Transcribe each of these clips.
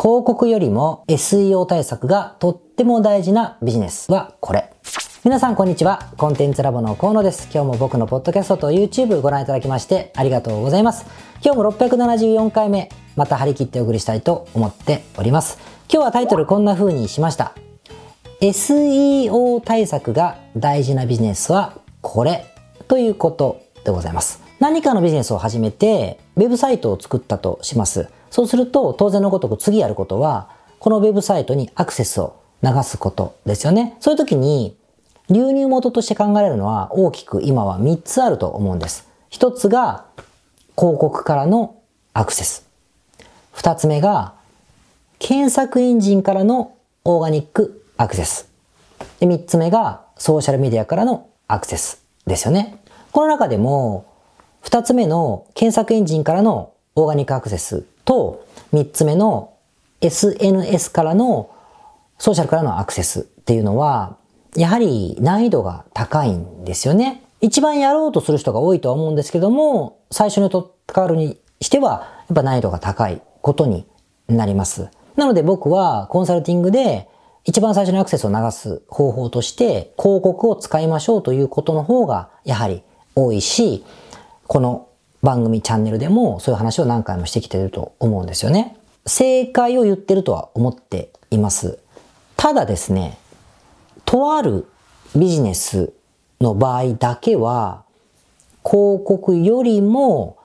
広告よりも SEO 対策がとっても大事なビジネスはこれ。皆さんこんにちは。コンテンツラボの河野です。今日も僕のポッドキャストと YouTube ご覧いただきましてありがとうございます。今日も674回目、また張り切ってお送りしたいと思っております。今日はタイトルこんな風にしました。SEO 対策が大事なビジネスはこれということでございます。何かのビジネスを始めて、ウェブサイトを作ったとします。そうすると、当然のごとく次やることは、このウェブサイトにアクセスを流すことですよね。そういう時に、流入元として考えられるのは大きく今は3つあると思うんです。1つが、広告からのアクセス。2つ目が、検索エンジンからのオーガニックアクセス。で、3つ目が、ソーシャルメディアからのアクセスですよね。この中でも、二つ目の検索エンジンからのオーガニックアクセスと、三つ目の SNS からのソーシャルからのアクセスっていうのは、やはり難易度が高いんですよね。一番やろうとする人が多いとは思うんですけども、最初に取っかかるにしては、やっぱ難易度が高いことになります。なので僕はコンサルティングで一番最初にアクセスを流す方法として広告を使いましょうということの方がやはり多いし、この番組チャンネルでもそういう話を何回もしてきてると思うんですよね。正解を言ってるとは思っています。ただですね、とあるビジネスの場合だけは、広告よりも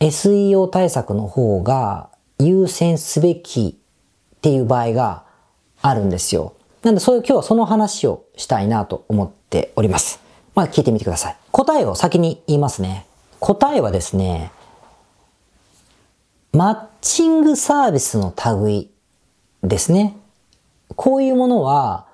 SEO 対策の方が優先すべきっていう場合があるんですよ。なんでそういう今日はその話をしたいなと思っております。まあ聞いてみてください。答えを先に言いますね。答えはですね、マッチングサービスの類ですね。こういうものは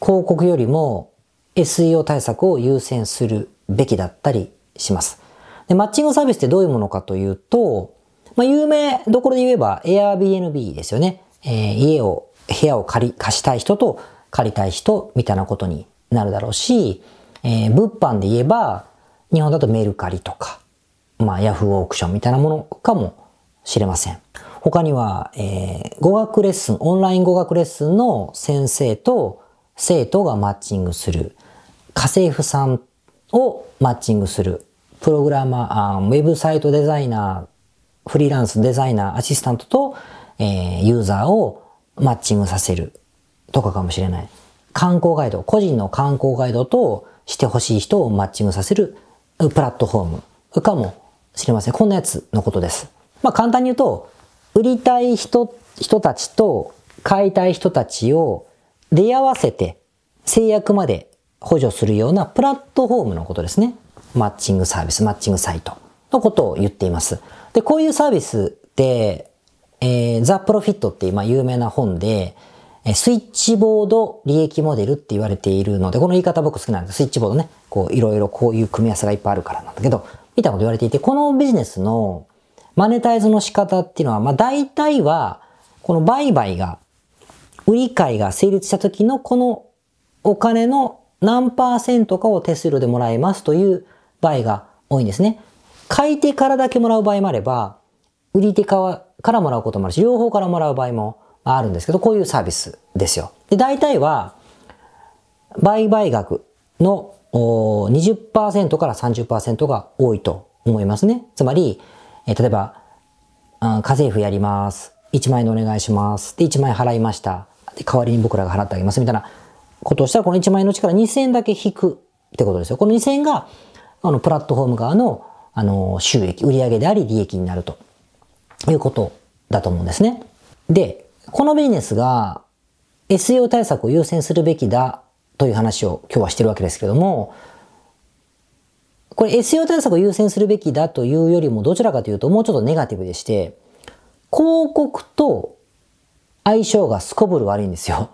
広告よりも SEO 対策を優先するべきだったりします。でマッチングサービスってどういうものかというと、まあ、有名どころで言えば Airbnb ですよね。えー、家を、部屋を借り、貸したい人と借りたい人みたいなことになるだろうし、えー、物販で言えば、日本だとメルカリとか、まあ、ヤフーオークションみたいなものかもしれません。他には、えー、語学レッスン、オンライン語学レッスンの先生と生徒がマッチングする。家政婦さんをマッチングする。プログラマー、ウェブサイトデザイナー、フリーランスデザイナー、アシスタントと、えー、ユーザーをマッチングさせるとかかもしれない。観光ガイド、個人の観光ガイドとしてほしい人をマッチングさせるプラットフォームかもしれません。こんなやつのことです。まあ簡単に言うと、売りたい人、人たちと買いたい人たちを出会わせて制約まで補助するようなプラットフォームのことですね。マッチングサービス、マッチングサイトのことを言っています。で、こういうサービスで、えー、ザ・プロフィットっていう、まあ、有名な本で、スイッチボード利益モデルって言われているので、この言い方僕好きなんです。スイッチボードね。こう、いろいろこういう組み合わせがいっぱいあるからなんだけど、みたいなこと言われていて、このビジネスのマネタイズの仕方っていうのは、まあ大体は、この売買が、売り買いが成立した時のこのお金の何パーセントかを手数料でもらえますという場合が多いんですね。買い手からだけもらう場合もあれば、売り手からもらうこともあるし、両方からもらう場合もあるんですけど、こういうサービスですよ。で、大体は、売買額の20%から30%が多いと思いますね。つまり、え、例えば、家政婦やります。1万円でお願いします。で、1万円払いました。で、代わりに僕らが払ってあげます。みたいなことをしたら、この1万円のうちから2000円だけ引くってことですよ。この2000円が、あの、プラットフォーム側の、あの、収益、売上であり利益になるということだと思うんですね。で、このビジネスが SEO 対策を優先するべきだという話を今日はしてるわけですけれども、これ SEO 対策を優先するべきだというよりもどちらかというともうちょっとネガティブでして、広告と相性がすこぶる悪いんですよ。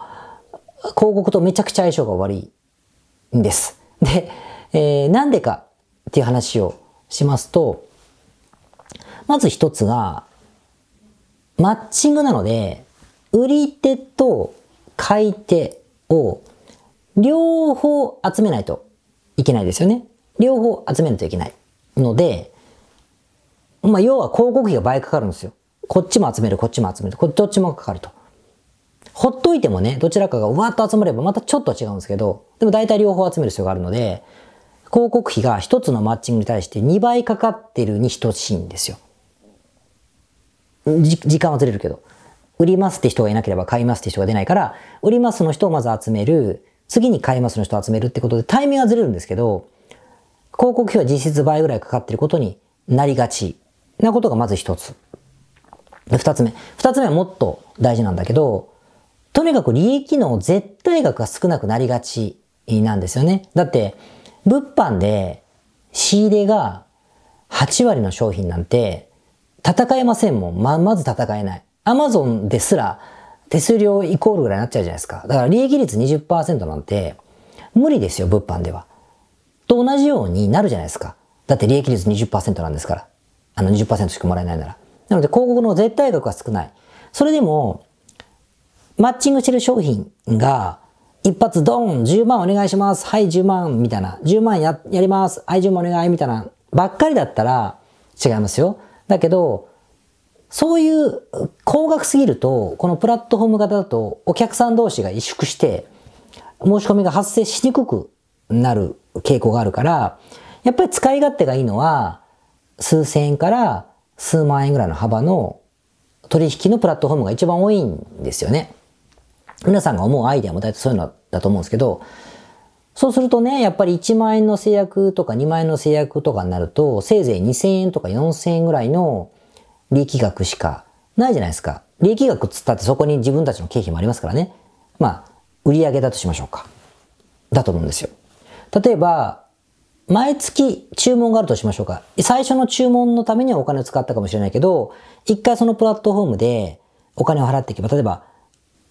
広告とめちゃくちゃ相性が悪いんです。で、えー、なんでかっていう話をしますと、まず一つが、マッチングなので、売り手と買い手を両方集めないといけないですよね。両方集めないといけないので、まあ、要は広告費が倍かかるんですよ。こっちも集める、こっちも集める、こっちもかかると。ほっといてもね、どちらかがわーっと集まればまたちょっと違うんですけど、でも大体両方集める必要があるので、広告費が一つのマッチングに対して2倍かかってるに等しいんですよ。時間はずれるけど。売りますって人がいなければ買いますって人が出ないから、売りますの人をまず集める、次に買いますの人を集めるってことでタイミングはずれるんですけど、広告費は実質倍ぐらいかかってることになりがちなことがまず一つ。二つ目。二つ目はもっと大事なんだけど、とにかく利益の絶対額が少なくなりがちなんですよね。だって、物販で仕入れが8割の商品なんて戦えませんもん。ま、まず戦えない。アマゾンですら手数料イコールぐらいになっちゃうじゃないですか。だから利益率20%なんて無理ですよ、物販では。と同じようになるじゃないですか。だって利益率20%なんですから。あの20%しかもらえないなら。なので広告の絶対額は少ない。それでも、マッチングしてる商品が一発ドン !10 万お願いしますはい10万みたいな。10万や、やりますはい10万お願いみたいな。ばっかりだったら違いますよ。だけど、そういう高額すぎると、このプラットフォーム型だとお客さん同士が萎縮して、申し込みが発生しにくくなる傾向があるから、やっぱり使い勝手がいいのは、数千円から数万円ぐらいの幅の取引のプラットフォームが一番多いんですよね。皆さんが思うアイデアも大体そういうのだと思うんですけど、そうするとね、やっぱり1万円の制約とか2万円の制約とかになると、せいぜい2000円とか4000円ぐらいの利益額しかないじゃないですか。利益額っつったってそこに自分たちの経費もありますからね。まあ、売上だとしましょうか。だと思うんですよ。例えば、毎月注文があるとしましょうか。最初の注文のためにはお金を使ったかもしれないけど、一回そのプラットフォームでお金を払っていけば、例えば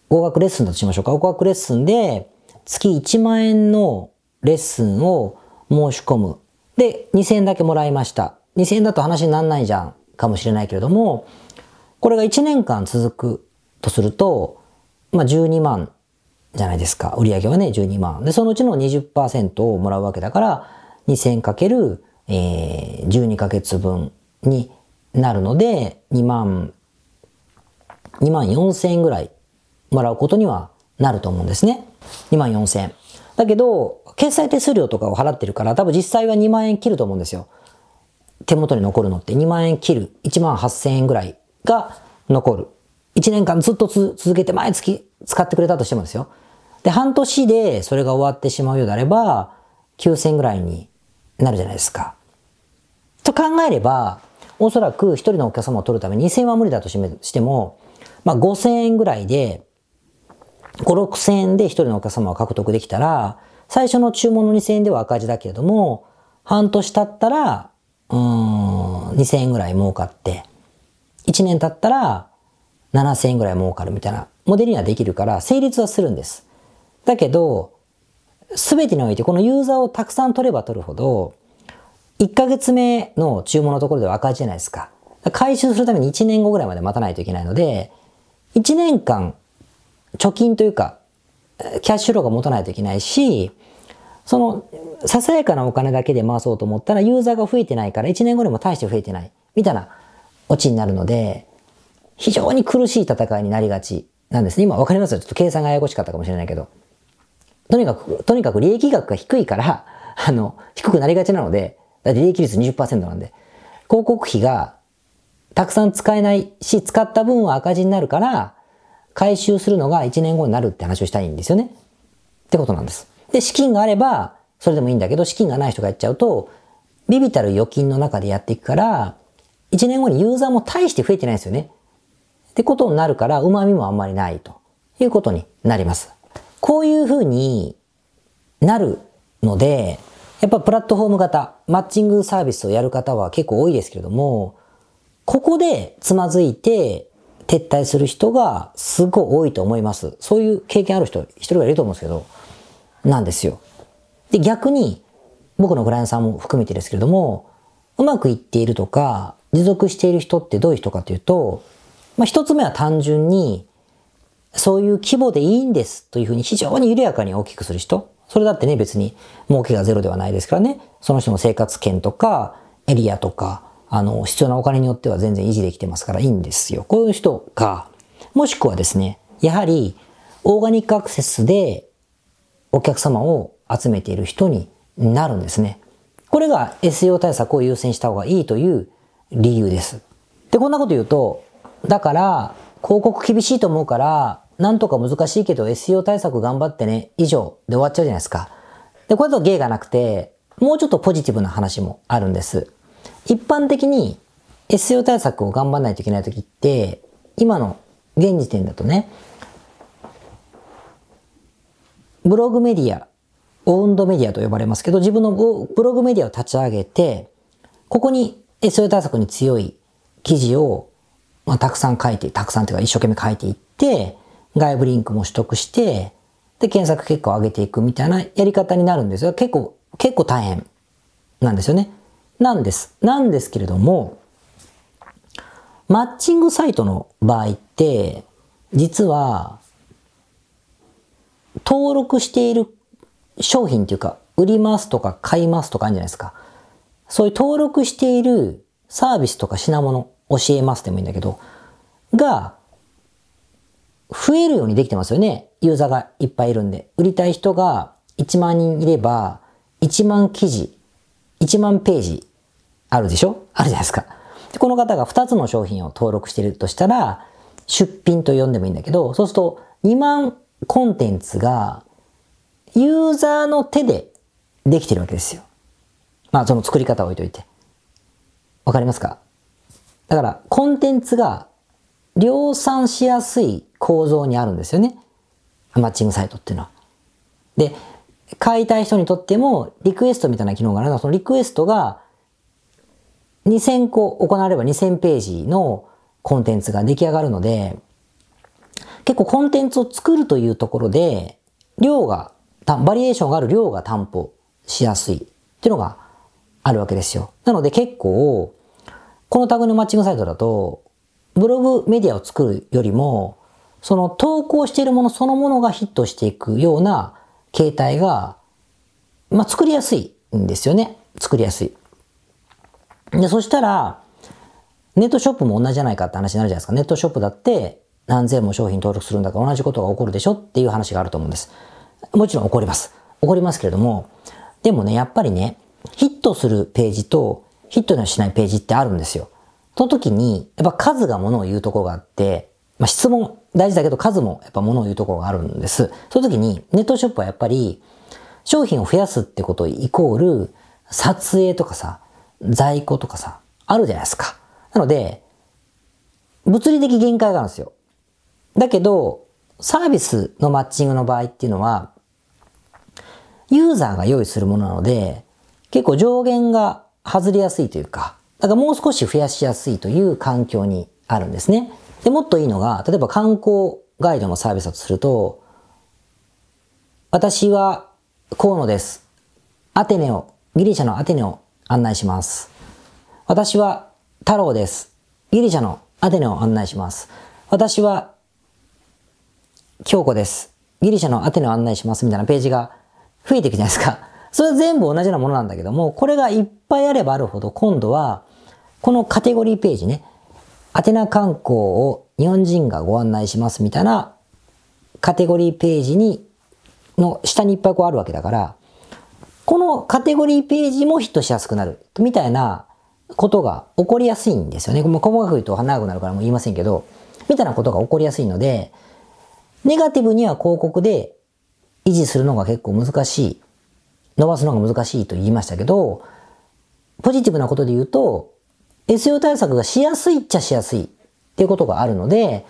語学レッスンだとしましょうか。語学レッスンで月1万円のレッスンを申し込む。で、2000円だけもらいました。2000円だと話にならないじゃん。かもしれないけれども、これが1年間続くとすると、まあ12万じゃないですか。売上はね、12万。で、そのうちの20%をもらうわけだから、2000かける、えー、12ヶ月分になるので、2万、2万4000円ぐらいもらうことにはなると思うんですね。2万4000円。だけど、決済手数料とかを払ってるから、多分実際は2万円切ると思うんですよ。手元に残るのって2万円切る。1万8000円ぐらいが残る。1年間ずっと続けて毎月使ってくれたとしてもですよ。で、半年でそれが終わってしまうようであれば、9000円ぐらいになるじゃないですか。と考えれば、おそらく一人のお客様を取るために2000円は無理だとしても、まあ5000円ぐらいで5、6000円で一人のお客様を獲得できたら、最初の注文の2000円では赤字だけれども、半年経ったら、うん、2000円ぐらい儲かって、1年経ったら7000円ぐらい儲かるみたいなモデルにはできるから成立はするんです。だけど、すべてにおいてこのユーザーをたくさん取れば取るほど、1ヶ月目の注文のところでは赤字じゃないですか。回収するために1年後ぐらいまで待たないといけないので、1年間貯金というか、キャッシュローが持たないといけないし、その、ささやかなお金だけで回そうと思ったら、ユーザーが増えてないから、1年後にも大して増えてない。みたいなオチになるので、非常に苦しい戦いになりがちなんですね。今わかります？よ。ちょっと計算がややこしかったかもしれないけど。とにかく、とにかく利益額が低いから、あの、低くなりがちなので、だって利益率20%なんで、広告費がたくさん使えないし、使った分は赤字になるから、回収するのが1年後になるって話をしたいんですよね。ってことなんです。で、資金があれば、それでもいいんだけど、資金がない人がやっちゃうと、ビビたる預金の中でやっていくから、1年後にユーザーも大して増えてないんですよね。ってことになるから、旨味もあんまりないということになります。こういうふうになるので、やっぱプラットフォーム型、マッチングサービスをやる方は結構多いですけれども、ここでつまずいて撤退する人がすごい多いと思います。そういう経験ある人、一人がいると思うんですけど、なんですよ。で、逆に、僕のクライアントさんも含めてですけれども、うまくいっているとか、持続している人ってどういう人かというと、まあ、一つ目は単純に、そういう規模でいいんですというふうに非常に緩やかに大きくする人。それだってね、別に儲けがゼロではないですからね。その人の生活圏とか、エリアとか、あの、必要なお金によっては全然維持できてますからいいんですよ。こういう人が、もしくはですね、やはり、オーガニックアクセスでお客様を集めている人になるんですね。これが SEO 対策を優先した方がいいという理由です。で、こんなこと言うと、だから、広告厳しいと思うから、なんとか難しいけど SEO 対策頑張ってね、以上で終わっちゃうじゃないですか。で、これだと芸がなくて、もうちょっとポジティブな話もあるんです。一般的に SEO 対策を頑張らないといけないときって、今の現時点だとね、ブログメディア、オウンドメディアと呼ばれますけど、自分のブログメディアを立ち上げて、ここに SEO 対策に強い記事を、まあ、たくさん書いて、たくさんというか一生懸命書いていって、外部リンクも取得して、で、検索結果を上げていくみたいなやり方になるんですよ。結構、結構大変なんですよね。なんです。なんですけれども、マッチングサイトの場合って、実は、登録している商品っていうか、売りますとか買いますとかあるんじゃないですか。そういう登録しているサービスとか品物、教えますでもいいんだけど、が、増えるようにできてますよね。ユーザーがいっぱいいるんで。売りたい人が1万人いれば、1万記事、1万ページあるでしょ？あるじゃないですか。でこの方が2つの商品を登録してるとしたら、出品と呼んでもいいんだけど、そうすると2万コンテンツがユーザーの手でできてるわけですよ。まあその作り方を置いといて。わかりますか？だからコンテンツが量産しやすい構造にあるんですよね。マッチングサイトっていうのは。で、買いたい人にとってもリクエストみたいな機能があるのは、そのリクエストが2000個行われば2000ページのコンテンツが出来上がるので、結構コンテンツを作るというところで、量が、バリエーションがある量が担保しやすいっていうのがあるわけですよ。なので結構、このタグのマッチングサイトだと、ブログメディアを作るよりも、その投稿しているものそのものがヒットしていくような形態が、まあ、作りやすいんですよね。作りやすい。で、そしたら、ネットショップも同じじゃないかって話になるじゃないですか。ネットショップだって何千も商品登録するんだから同じことが起こるでしょっていう話があると思うんです。もちろん起こります。起こりますけれども、でもね、やっぱりね、ヒットするページとヒットしないページってあるんですよ。その時に、やっぱ数がものを言うところがあって、まあ、質問大事だけど数もやっぱものを言うところがあるんです。その時にネットショップはやっぱり商品を増やすってことイコール撮影とかさ、在庫とかさ、あるじゃないですか。なので、物理的限界があるんですよ。だけど、サービスのマッチングの場合っていうのは、ユーザーが用意するものなので、結構上限が外れやすいというか、だからもう少し増やしやすいという環境にあるんですね。で、もっといいのが、例えば観光ガイドのサービスだとすると、私は河野です。アテネを、ギリシャのアテネを案内します。私は太郎です。ギリシャのアテネを案内します。私は京子です。ギリシャのアテネを案内します。みたいなページが増えていくじゃないですか。それ全部同じようなものなんだけども、これがいっぱいあればあるほど、今度は、このカテゴリーページね、アテナ観光を日本人がご案内しますみたいなカテゴリーページに、の下にいっぱいこうあるわけだから、このカテゴリーページもヒットしやすくなる、みたいなことが起こりやすいんですよね。もう細かく言うと長くなるからもう言いませんけど、みたいなことが起こりやすいので、ネガティブには広告で維持するのが結構難しい。伸ばすのが難しいと言いましたけど、ポジティブなことで言うと、SEO 対策がしやすいっちゃしやすいっていうことがあるので、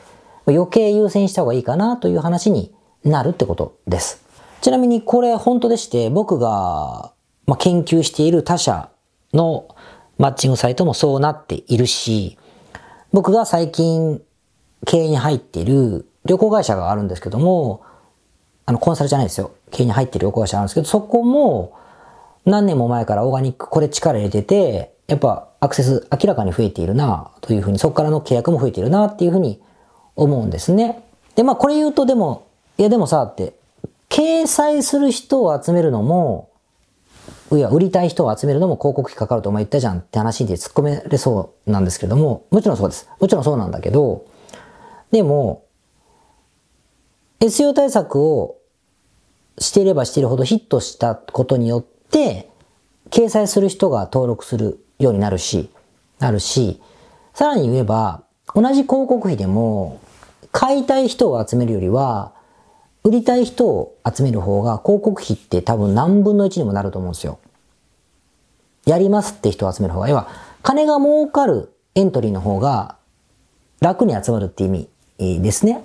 余計優先した方がいいかなという話になるってことです。ちなみにこれ本当でして僕が、研究している他社のマッチングサイトもそうなっているし、僕が最近経営に入っている旅行会社があるんですけども、あのコンサルじゃないですよ。経営に入ってる旅行会社あるんですけど、そこも何年も前からオーガニックこれ力入れてて、やっぱアクセス明らかに増えているなというふうに、そこからの契約も増えているなっていうふうに思うんですね。で、まあこれ言うとでも、いやでもさって、掲載する人を集めるのもいや、売りたい人を集めるのも広告費かかるとお前言ったじゃんって話で突っ込めれそうなんですけれども、もちろんそうです。もちろんそうなんだけど、でも、SEO 対策をしていればしているほどヒットしたことによって、掲載する人が登録するようになるし、なるし、さらに言えば、同じ広告費でも、買いたい人を集めるよりは、売りたい人を集める方が広告費って多分何分の1にもなると思うんですよ。やりますって人を集める方が、要は金が儲かるエントリーの方が楽に集まるって意味ですね。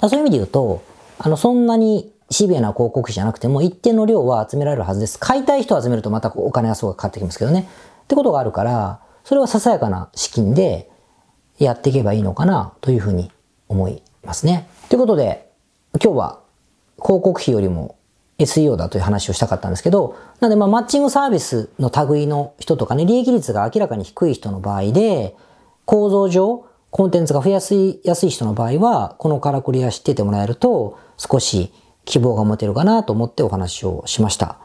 そういう意味で言うと、あの、そんなにシビアな広告費じゃなくても一定の量は集められるはずです。買いたい人を集めるとまたお金がすごいかかってきますけどね。ってことがあるから、それはささやかな資金でやっていけばいいのかなというふうに思いますね。ということで、今日は広告費よりも SEO だという話をしたかったんですけど、なのでまあマッチングサービスの類の人とかね、利益率が明らかに低い人の場合で、構造上、コンテンツが増やすいやすい人の場合は、このからくりは知っててもらえると、少し希望が持てるかなと思ってお話をしました。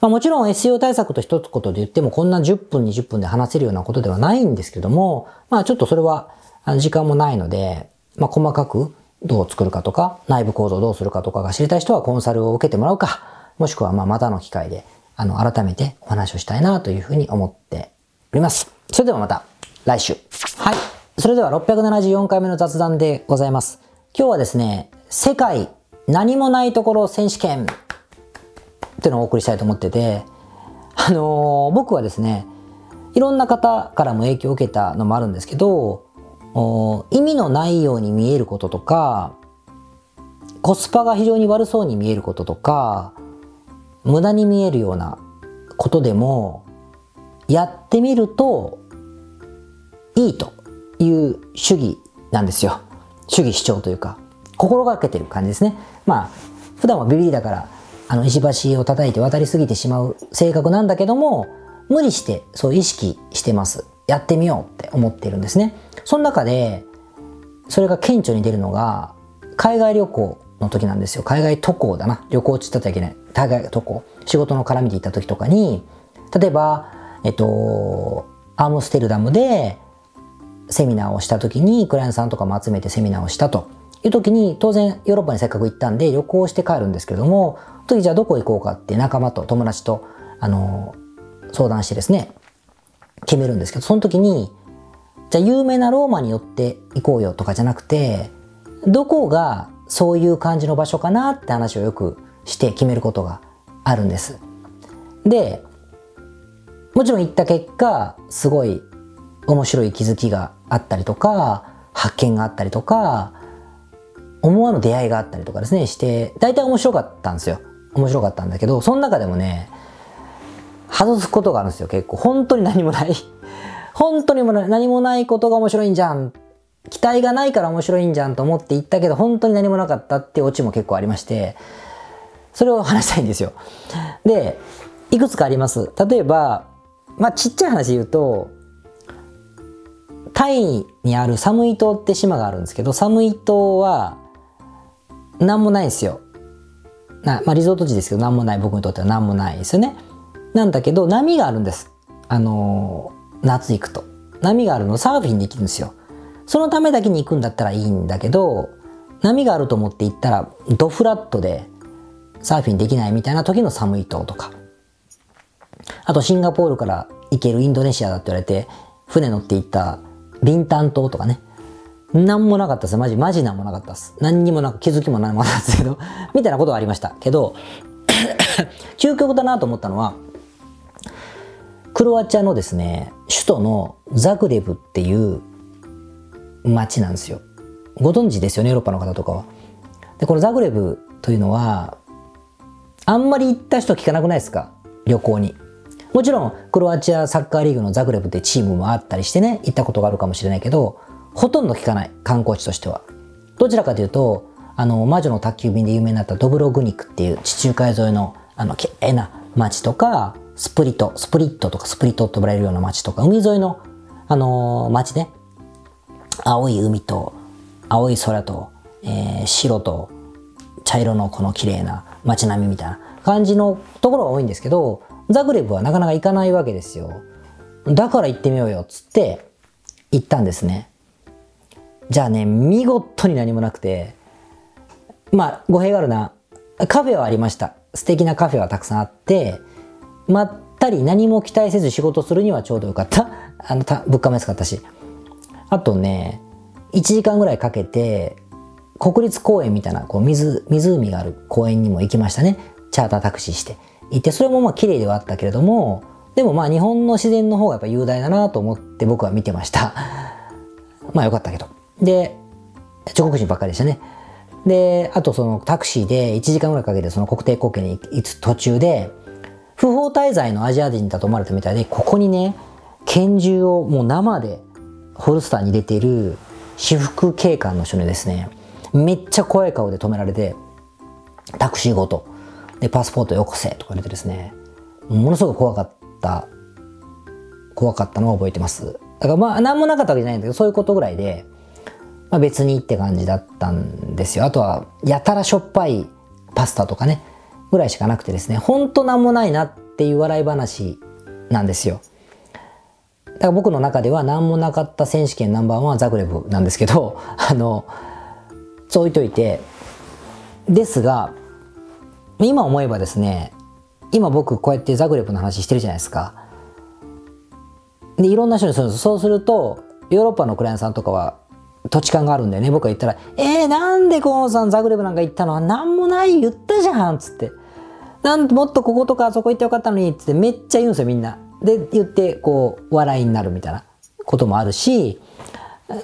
まあ、もちろん SEO 対策と一つことで言っても、こんな10分、20分で話せるようなことではないんですけども、まあちょっとそれは時間もないので、まあ細かくどう作るかとか、内部構造どうするかとかが知りたい人はコンサルを受けてもらうか、もしくはまあまたの機会で、あの、改めてお話をしたいなというふうに思っております。それではまた来週。はい。それでは674回目の雑談でございます。今日はですね、世界何もないところ選手権っていうのをお送りしたいと思ってて、あのー、僕はですね、いろんな方からも影響を受けたのもあるんですけど、意味のないように見えることとか、コスパが非常に悪そうに見えることとか、無駄に見えるようなことでも、やってみるといいという主義なんですよ。主義主張というか、心がけてる感じですね。まあ、普段はビビリだから、あの、石橋を叩いて渡りすぎてしまう性格なんだけども、無理してそう意識してます。やってみようって思ってるんですね。その中で、それが顕著に出るのが、海外旅行の時なんですよ。海外渡航だな。旅行って言ったらいけない。海外渡航。仕事の絡みで行った時とかに、例えば、えっと、アームステルダムでセミナーをした時に、クライアントさんとかも集めてセミナーをしたという時に、当然ヨーロッパにせっかく行ったんで旅行して帰るんですけども、時じゃあどこ行こうかって仲間と友達と、あの、相談してですね、決めるんですけど、その時に、じゃあ有名なローマに寄って行こうよとかじゃなくて、どこがそういう感じの場所かなって話をよくして決めることがあるんです。で、もちろん行った結果、すごい面白い気づきがあったりとか、発見があったりとか、思わぬ出会いがあったりとかですね、して、大体面白かったんですよ。面白かったんだけど、その中でもね、外すことがあるんですよ、結構。本当に何もない 本当にも何もないことが面白いんじゃん。期待がないから面白いんじゃんと思って行ったけど、本当に何もなかったっていうオチも結構ありまして、それを話したいんですよ。で、いくつかあります。例えば、まあちっちゃい話言うと、タイにあるサムイ島って島があるんですけど、サムイ島は何もないんですよ。なまあリゾート地ですけど何もない僕にとっては何もないですよね。なんだけど波があるんです。あの夏行くと。波があるのサーフィンできるんですよ。そのためだけに行くんだったらいいんだけど、波があると思って行ったらドフラットでサーフィンできないみたいな時の寒い島とか。あとシンガポールから行けるインドネシアだって言われて、船乗って行ったビンタン島とかね。なんもなかったです。マジ、マジなんもなかったです。何にもなく気づきも何もなかったですけど、みたいなことはありました。けど、究極だなと思ったのは、クロアチアのですね、首都のザグレブっていう街なんですよ。ご存知ですよね、ヨーロッパの方とかは。で、このザグレブというのは、あんまり行った人聞かなくないですか？旅行に。もちろん、クロアチアサッカーリーグのザグレブってチームもあったりしてね、行ったことがあるかもしれないけど、ほとんど聞かない、観光地としては。どちらかというと、あの、魔女の宅急便で有名になったドブログニクっていう地中海沿いの、あの、きれいな街とか、スプリット、スプリットとかスプリットと呼ばれるような街とか、海沿いの、あのー、街ね、青い海と、青い空と、えー、白と茶色のこの綺麗な街並みみたいな感じのところが多いんですけど、ザグレブはなかなか行かないわけですよ。だから行ってみようよっ、つって行ったんですね。じゃあね、見事に何もなくて、まあ、語弊があるな。カフェはありました。素敵なカフェはたくさんあって、まったり何も期待せず仕事するにはちょうどよかった。あの、物価も安かったし。あとね、1時間ぐらいかけて、国立公園みたいな、こう水、湖がある公園にも行きましたね。チャータータクシーして。行って、それもまあ綺麗ではあったけれども、でもまあ日本の自然の方がやっぱ雄大だなと思って僕は見てました。まあよかったけど。で、中国人ばっかりでしたね。で、あとそのタクシーで1時間ぐらいかけてその国定公園に行く途中で、不法滞在のアジア人だと思われたみたいで、ここにね、拳銃をもう生でホルスターに入れている私服警官の人にですね、めっちゃ怖い顔で止められて、タクシーごと、で、パスポートよこせとか言われてですね、ものすごく怖かった、怖かったのを覚えてます。だからまあ、なんもなかったわけじゃないんだけど、そういうことぐらいで、まあ、別にって感じだったんですよ。あとは、やたらしょっぱいパスタとかね、ぐらいしかなくてですね、ほんとなんもないなっていう笑い話なんですよ。だから僕の中では何もなかった選手権ナンバーワンはザグレブなんですけど、あの、そう置いといて、ですが、今思えばですね、今僕こうやってザグレブの話してるじゃないですか。で、いろんな人にするんです。そうすると、ヨーロッパのクライアントさんとかは土地勘があるんだよね。僕が言ったら、えー、なんで河野さんザグレブなんか行ったの？なんもない言ったじゃんつって。なんもっとこことかあそこ行ってよかったのにつってめっちゃ言うんですよみんな。で、言ってこう笑いになるみたいなこともあるし、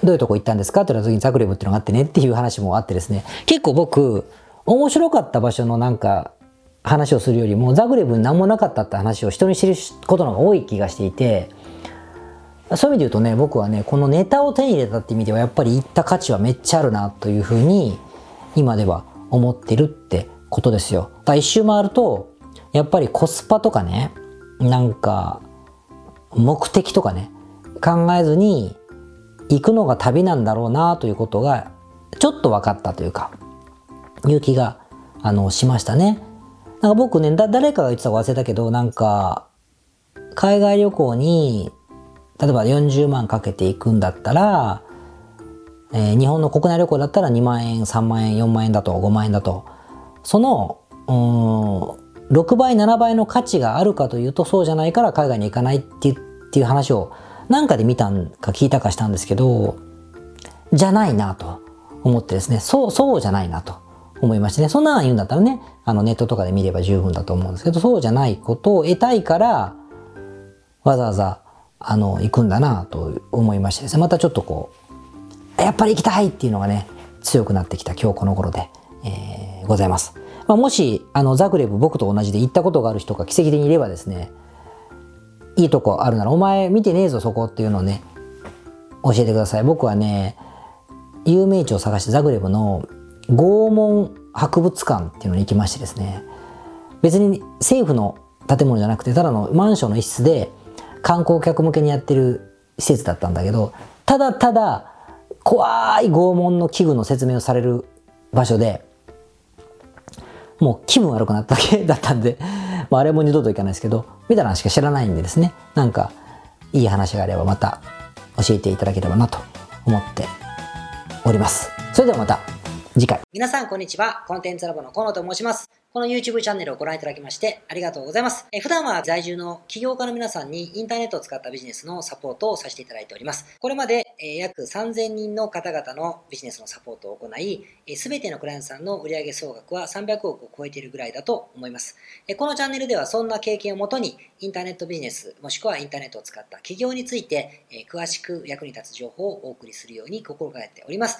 どういうとこ行ったんですかって言った時にザグレブっていうのがあってねっていう話もあってですね。結構僕、面白かった場所のなんか話をするよりもザグレブに何もなかったって話を人に知ることの方が多い気がしていて、そういう意味で言うとね、僕はね、このネタを手に入れたって意味では、やっぱり行った価値はめっちゃあるな、というふうに、今では思ってるってことですよ。だ一周回ると、やっぱりコスパとかね、なんか、目的とかね、考えずに、行くのが旅なんだろうな、ということが、ちょっと分かったというか、いう気が、あの、しましたね。なんか僕ね、だ、誰かが言ってたか忘れたけど、なんか、海外旅行に例えば40万かけていくんだったら、えー、日本の国内旅行だったら2万円、3万円、4万円だと、5万円だと、その、うん、6倍、7倍の価値があるかというとそうじゃないから海外に行かないっていう話を何かで見たんか聞いたかしたんですけど、じゃないなと思ってですね、そう、そうじゃないなと。思いましてね、そんなの言うんだったらね、あのネットとかで見れば十分だと思うんですけど、そうじゃないことを得たいから、わざわざあの行くんだなと思いましてですね。またちょっとこうやっぱり行きたいっていうのがね強くなってきた今日この頃で、えー、ございます、まあ、もしあのザグレブ僕と同じで行ったことがある人が奇跡的にいればですねいいとこあるならお前見てねえぞそこっていうのをね教えてください。僕はね有名地を探してザグレブの拷問博物館っていうのに行きましてですね。別に政府の建物じゃなくてただのマンションの一室で観光客向けにやってる施設だったんだけどただただ怖い拷問の器具の説明をされる場所でもう気分悪くなっただけだったんで、まあ、あれも二度と行かないですけどみたいな話しか知らないんでですね。なんかいい話があればまた教えていただければなと思っております。それではまた。次回皆さんこんにちはコンテンツラボの河野と申しますこの YouTube チャンネルをご覧いただきましてありがとうございます。え普段は在住の起業家の皆さんにインターネットを使ったビジネスのサポートをさせていただいております。これまで、え約3000人の方々のビジネスのサポートを行い、すべてのクライアントさんの売上総額は300億を超えているぐらいだと思います。このチャンネルではそんな経験をもとにインターネットビジネスもしくはインターネットを使った起業について詳しく役に立つ情報をお送りするように心がけております。